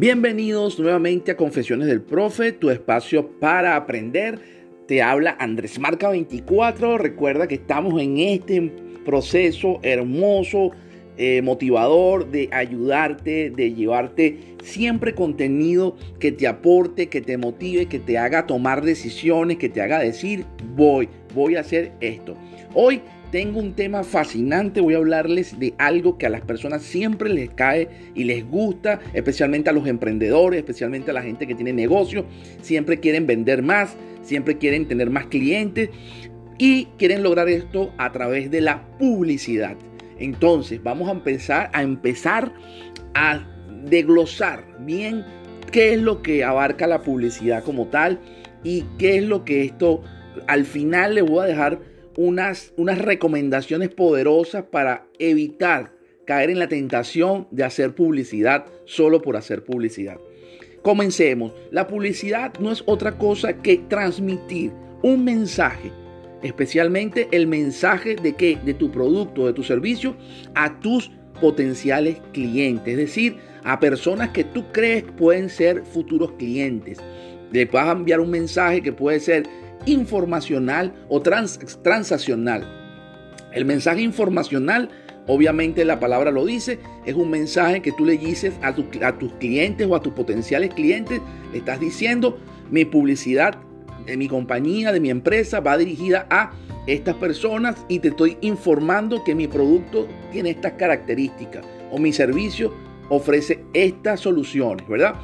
Bienvenidos nuevamente a Confesiones del Profe, tu espacio para aprender. Te habla Andrés Marca 24. Recuerda que estamos en este proceso hermoso, eh, motivador de ayudarte, de llevarte siempre contenido que te aporte, que te motive, que te haga tomar decisiones, que te haga decir, voy, voy a hacer esto. Hoy tengo un tema fascinante, voy a hablarles de algo que a las personas siempre les cae y les gusta, especialmente a los emprendedores, especialmente a la gente que tiene negocio, siempre quieren vender más, siempre quieren tener más clientes y quieren lograr esto a través de la publicidad. Entonces, vamos a empezar a empezar a desglosar bien qué es lo que abarca la publicidad como tal y qué es lo que esto al final le voy a dejar unas, unas recomendaciones poderosas para evitar caer en la tentación de hacer publicidad solo por hacer publicidad. Comencemos. La publicidad no es otra cosa que transmitir un mensaje, especialmente el mensaje de que de tu producto, de tu servicio a tus potenciales clientes, es decir, a personas que tú crees pueden ser futuros clientes. Le vas a enviar un mensaje que puede ser informacional o transaccional. El mensaje informacional, obviamente la palabra lo dice, es un mensaje que tú le dices a, a tus clientes o a tus potenciales clientes, le estás diciendo, mi publicidad de mi compañía, de mi empresa, va dirigida a estas personas y te estoy informando que mi producto tiene estas características o mi servicio ofrece estas soluciones, ¿verdad?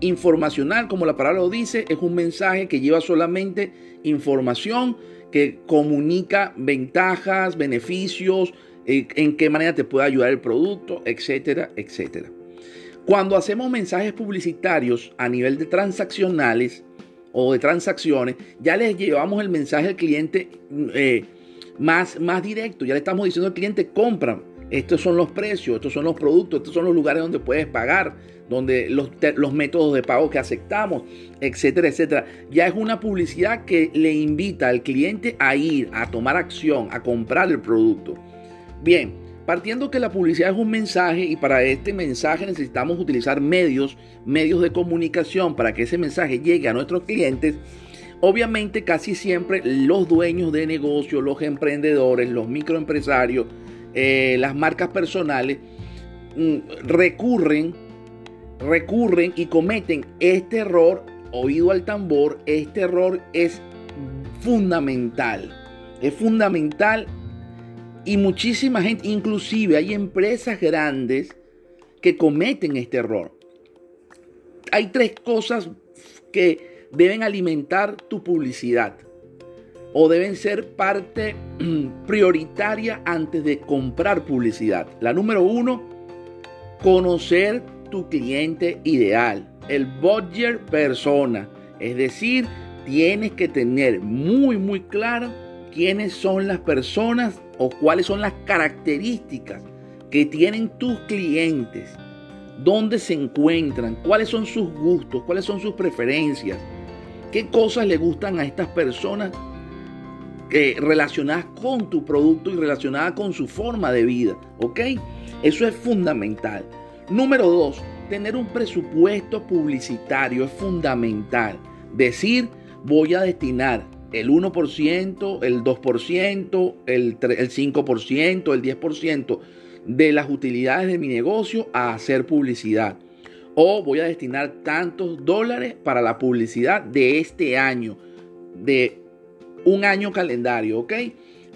Informacional, como la palabra lo dice, es un mensaje que lleva solamente información, que comunica ventajas, beneficios, eh, en qué manera te puede ayudar el producto, etcétera, etcétera. Cuando hacemos mensajes publicitarios a nivel de transaccionales o de transacciones, ya les llevamos el mensaje al cliente eh, más, más directo. Ya le estamos diciendo al cliente, compra. Estos son los precios, estos son los productos, estos son los lugares donde puedes pagar donde los, métodos de pago que aceptamos, etcétera, etcétera. Ya es una publicidad que le invita al cliente a ir, a tomar acción, a comprar el producto. Bien, partiendo que la publicidad es un mensaje y para este mensaje necesitamos utilizar medios, medios de comunicación para que ese mensaje llegue a nuestros clientes. Obviamente casi siempre los dueños de negocios, los emprendedores, los microempresarios, eh, las marcas personales mm, recurren recurren y cometen este error, oído al tambor, este error es fundamental. Es fundamental y muchísima gente, inclusive hay empresas grandes que cometen este error. Hay tres cosas que deben alimentar tu publicidad o deben ser parte prioritaria antes de comprar publicidad. La número uno, conocer tu cliente ideal, el budget persona. Es decir, tienes que tener muy, muy claro quiénes son las personas o cuáles son las características que tienen tus clientes, dónde se encuentran, cuáles son sus gustos, cuáles son sus preferencias, qué cosas le gustan a estas personas eh, relacionadas con tu producto y relacionadas con su forma de vida. ¿Ok? Eso es fundamental. Número dos, tener un presupuesto publicitario es fundamental. Decir, voy a destinar el 1%, el 2%, el, 5%, el 10% de las utilidades de mi negocio a hacer publicidad. O voy a destinar tantos dólares para la publicidad de este año, de un año calendario, ¿ok?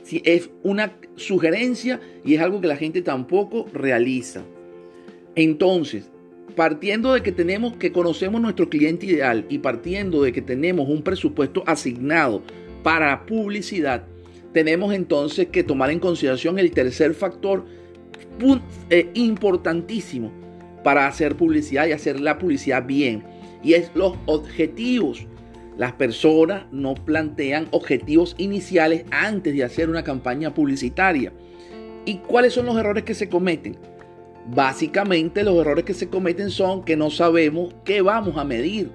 Si es una sugerencia y es algo que la gente tampoco realiza. Entonces, partiendo de que tenemos que conocemos nuestro cliente ideal y partiendo de que tenemos un presupuesto asignado para publicidad, tenemos entonces que tomar en consideración el tercer factor eh, importantísimo para hacer publicidad y hacer la publicidad bien, y es los objetivos. Las personas no plantean objetivos iniciales antes de hacer una campaña publicitaria. ¿Y cuáles son los errores que se cometen? Básicamente los errores que se cometen son que no sabemos qué vamos a medir,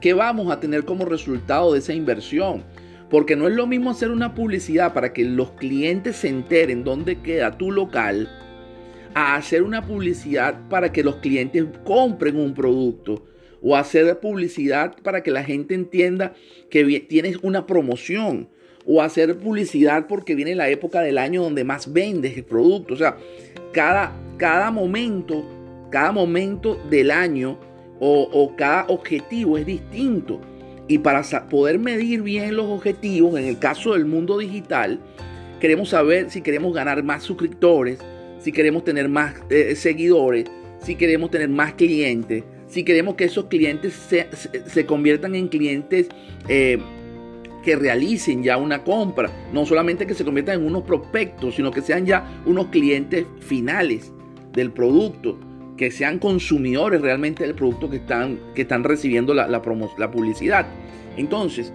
qué vamos a tener como resultado de esa inversión. Porque no es lo mismo hacer una publicidad para que los clientes se enteren dónde queda tu local, a hacer una publicidad para que los clientes compren un producto o hacer publicidad para que la gente entienda que tienes una promoción o hacer publicidad porque viene la época del año donde más vendes el producto. O sea, cada, cada momento, cada momento del año o, cada objetivo es distinto. Y para poder medir bien los objetivos, en el caso del mundo digital, queremos saber si queremos ganar más suscriptores, si queremos tener más eh, seguidores, si queremos tener más clientes, si queremos que esos clientes se, conviertan en clientes eh, que realicen ya una compra, no solamente que se conviertan en unos prospectos, sino que sean ya unos clientes finales del producto, que sean consumidores realmente del producto que están, que están recibiendo la, la, publicidad. Entonces,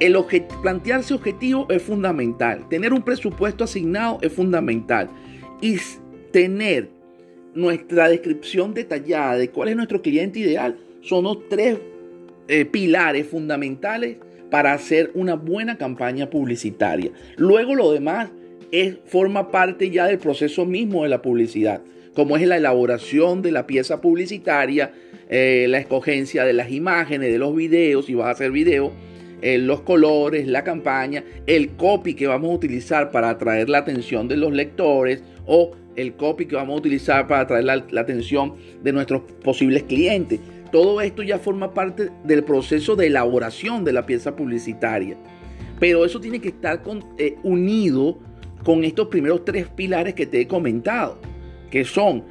el plantearse objetivo es fundamental, tener un presupuesto asignado es fundamental y tener nuestra descripción detallada de cuál es nuestro cliente ideal son los tres eh, pilares fundamentales para hacer una buena campaña publicitaria. Luego lo demás es, forma parte ya del proceso mismo de la publicidad, como es la elaboración de la pieza publicitaria, eh, la escogencia de las imágenes, de los videos, si vas a hacer video, eh, los colores, la campaña, el copy que vamos a utilizar para atraer la atención de los lectores o el copy que vamos a utilizar para atraer la, atención de nuestros posibles clientes. Todo esto ya forma parte del proceso de elaboración de la pieza publicitaria. Pero eso tiene que estar eh, unido con estos primeros tres pilares que te he comentado, que son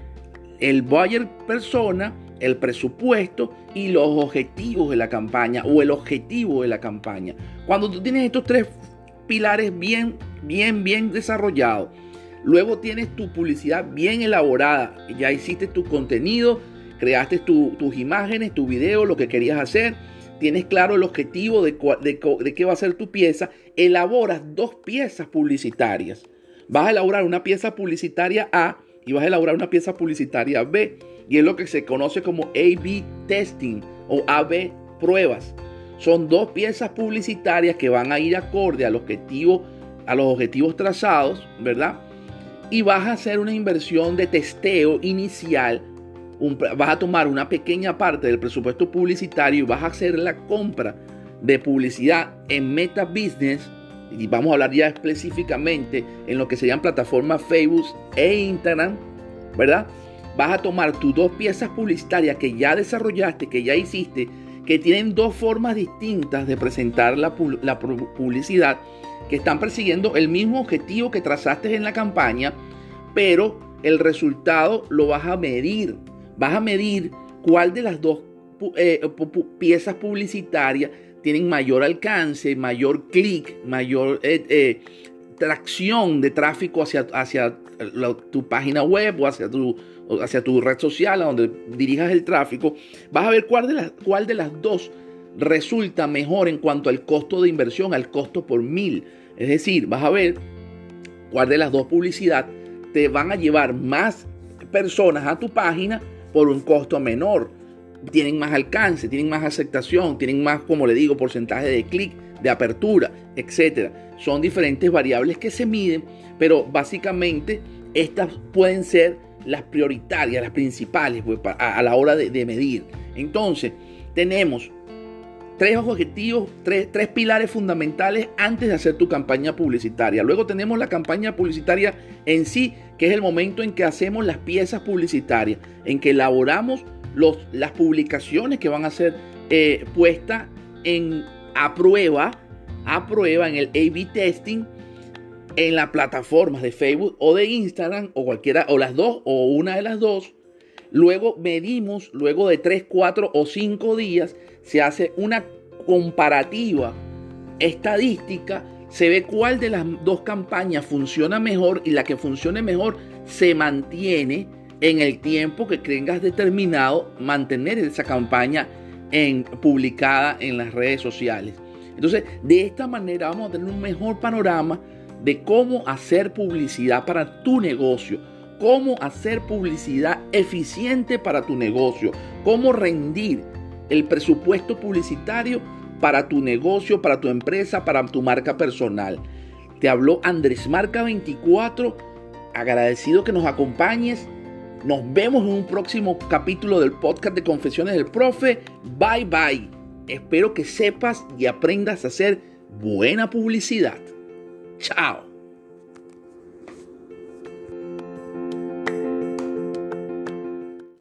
el buyer persona, el presupuesto y los objetivos de la campaña o el objetivo de la campaña. Cuando tú tienes estos tres pilares bien, bien, bien desarrollados, luego tienes tu publicidad bien elaborada, ya hiciste tu contenido, creaste tus imágenes, tu video, lo que querías hacer, tienes claro el objetivo de, de qué va a ser tu pieza, elaboras dos piezas publicitarias. Vas a elaborar una pieza publicitaria A y vas a elaborar una pieza publicitaria B y es lo que se conoce como A-B testing o A-B pruebas. Son dos piezas publicitarias que van a ir acorde al objetivo, a los objetivos trazados, ¿verdad? Y vas a hacer una inversión de testeo inicial. vas a tomar una pequeña parte del presupuesto publicitario y vas a hacer la compra de publicidad en Meta Business. Y vamos a hablar ya específicamente en lo que serían plataformas Facebook e Instagram, ¿verdad? vas a tomar tus dos piezas publicitarias que ya desarrollaste, que ya hiciste, que tienen dos formas distintas de presentar la, publicidad, que están persiguiendo el mismo objetivo que trazaste en la campaña, pero el resultado lo vas a medir. Vas a medir cuál de las dos eh, piezas publicitarias tienen mayor alcance, mayor clic, mayor eh, eh, tracción de tráfico hacia, hacia tu página web o hacia tu hacia tu red social, a donde dirijas el tráfico, vas a ver cuál de, las, cuál de las dos resulta mejor en cuanto al costo de inversión, al costo por mil. Es decir, vas a ver cuál de las dos publicidad te van a llevar más personas a tu página por un costo menor. Tienen más alcance, tienen más aceptación, tienen más, como le digo, porcentaje de clic, de apertura, etc. Son diferentes variables que se miden, pero básicamente estas pueden ser las prioritarias, las principales pues, a, la hora de, medir. Entonces, tenemos tres objetivos, tres, pilares fundamentales antes de hacer tu campaña publicitaria. Luego tenemos la campaña publicitaria en sí, que es el momento en que hacemos las piezas publicitarias, en que elaboramos las publicaciones que van a ser eh, puestas en, a prueba, a prueba en el A-B testing en las plataformas de Facebook o de Instagram o cualquiera, o las dos, o una de las dos. Luego medimos, luego de 3, 4 o 5 días, se hace una comparativa estadística, se ve cuál de las dos campañas funciona mejor y la que funcione mejor se mantiene en el tiempo que tengas determinado mantener esa campaña en, publicada en las redes sociales. Entonces, de esta manera vamos a tener un mejor panorama de cómo hacer publicidad para tu negocio, cómo hacer publicidad eficiente para tu negocio, cómo rendir el presupuesto publicitario para tu negocio, para tu empresa, para tu marca personal. Te habló Andrés Marca 24. agradecido que nos acompañes. Nos vemos en un próximo capítulo del podcast de Confesiones del Profe. Bye bye. Espero que sepas y aprendas a hacer buena publicidad. Tchau!